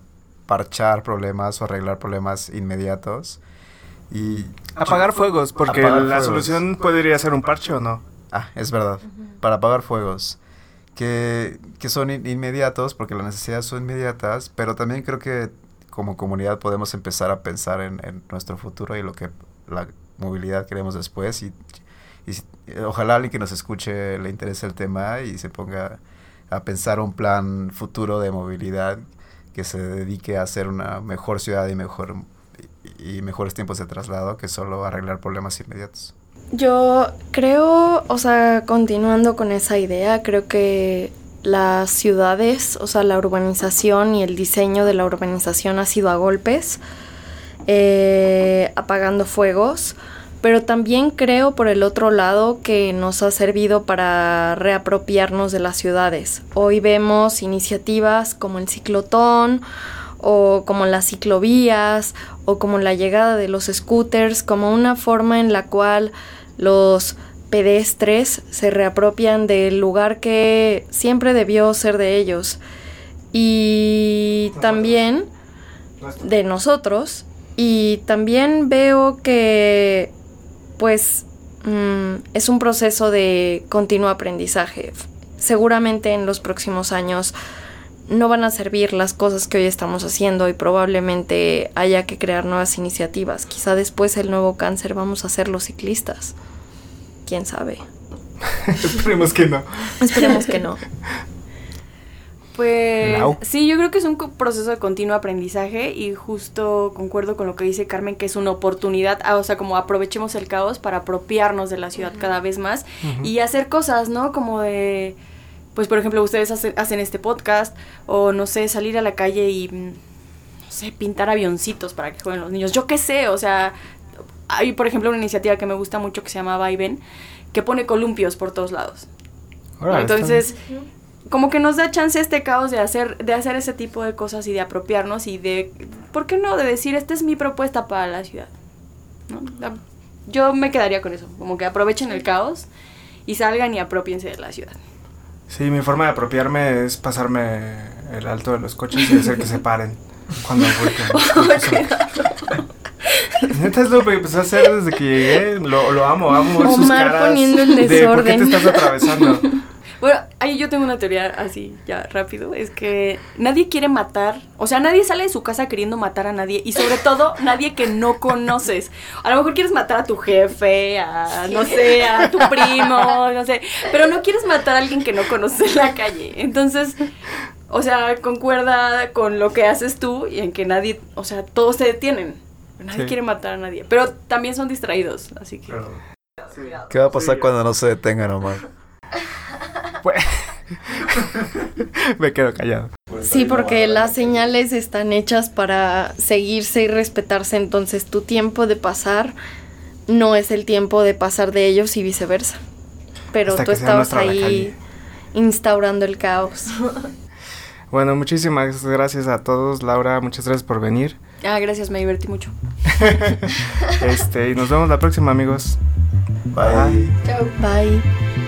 Speaker 2: parchar problemas o arreglar problemas inmediatos. Y
Speaker 1: apagar fuegos, porque la solución podría ser un parche o no.
Speaker 2: Ah, es verdad. Para apagar fuegos. Que, que son inmediatos, porque las necesidades son inmediatas, pero también creo que como comunidad podemos empezar a pensar en, en nuestro futuro y lo que la movilidad queremos después y y ojalá alguien que nos escuche le interese el tema y se ponga a pensar un plan futuro de movilidad que se dedique a hacer una mejor ciudad y mejor mejores tiempos de traslado que solo arreglar problemas inmediatos.
Speaker 3: Yo creo, o sea, continuando con esa idea, creo que las ciudades, o sea, la urbanización y el diseño de la urbanización ha sido a golpes, eh, apagando fuegos pero también creo por el otro lado que nos ha servido para reapropiarnos de las ciudades. Hoy vemos iniciativas como el ciclotón o como las ciclovías o como la llegada de los scooters como una forma en la cual los pedestres se reapropian del lugar que siempre debió ser de ellos. Y también de nosotros. Y también veo que pues mm, es un proceso de continuo aprendizaje. Seguramente en los próximos años no van a servir las cosas que hoy estamos haciendo y probablemente haya que crear nuevas iniciativas. Quizá después el nuevo cáncer vamos a ser los ciclistas. ¿Quién sabe? *laughs*
Speaker 1: Esperemos que no.
Speaker 3: Esperemos que no. *laughs*
Speaker 4: Pues
Speaker 1: Lau.
Speaker 4: sí, yo creo que es un proceso de continuo aprendizaje y justo concuerdo con lo que dice Carmen, que es una oportunidad, ah, o sea, como aprovechemos el caos para apropiarnos de la ciudad cada vez más y hacer cosas, ¿no? Como de, pues por ejemplo, ustedes hace- hacen este podcast o no sé, salir a la calle y, mm, no sé, pintar avioncitos para que jueguen los niños, yo qué sé, o sea, hay por ejemplo una iniciativa que me gusta mucho que se llama Vaivén, que pone columpios por todos lados. Entonces, como que nos da chance este caos de hacer, de hacer ese tipo de cosas y de apropiarnos y de, ¿por qué no? De decir, esta es mi propuesta para la ciudad. ¿no? La- Yo me quedaría con eso, como que aprovechen el caos y salgan y apropiense de la ciudad.
Speaker 1: Sí, mi forma de apropiarme es pasarme el alto de los coches y hacer que se paren *laughs* cuando con- *laughs* Neta es lo que empecé a hacer desde que llegué. Lo, lo amo, amo ver sus
Speaker 3: Omar
Speaker 1: caras
Speaker 3: poniendo el
Speaker 1: de por qué
Speaker 3: desorden.
Speaker 1: te estás atravesando. *laughs*
Speaker 4: Bueno, ahí yo tengo una teoría así, ya rápido, es que nadie quiere matar, o sea, nadie sale de su casa queriendo matar a nadie y sobre todo nadie que no conoces. A lo mejor quieres matar a tu jefe, a, no sé, a tu primo, no sé, pero no quieres matar a alguien que no conoces en la calle. Entonces, o sea, concuerda con lo que haces tú y en que nadie, o sea, todos se detienen. Nadie
Speaker 1: Sí.
Speaker 4: quiere matar a nadie, pero también son distraídos, así que...
Speaker 2: ¿Qué va a pasar cuando no se detengan, Omar?
Speaker 1: Pues- *laughs* Me quedo callado.
Speaker 3: Sí, porque las señales están hechas para seguirse y respetarse, entonces tu tiempo de pasar no es el tiempo de pasar de ellos y viceversa. Pero
Speaker 1: Hasta
Speaker 3: tú estabas ahí instaurando el caos. *laughs*
Speaker 1: Bueno, muchísimas gracias a todos. Laura, muchas gracias por venir.
Speaker 4: Ah, gracias, me divertí mucho. *laughs*
Speaker 1: Este, y nos vemos la próxima, amigos.
Speaker 2: Bye.
Speaker 3: Bye.
Speaker 5: Bye.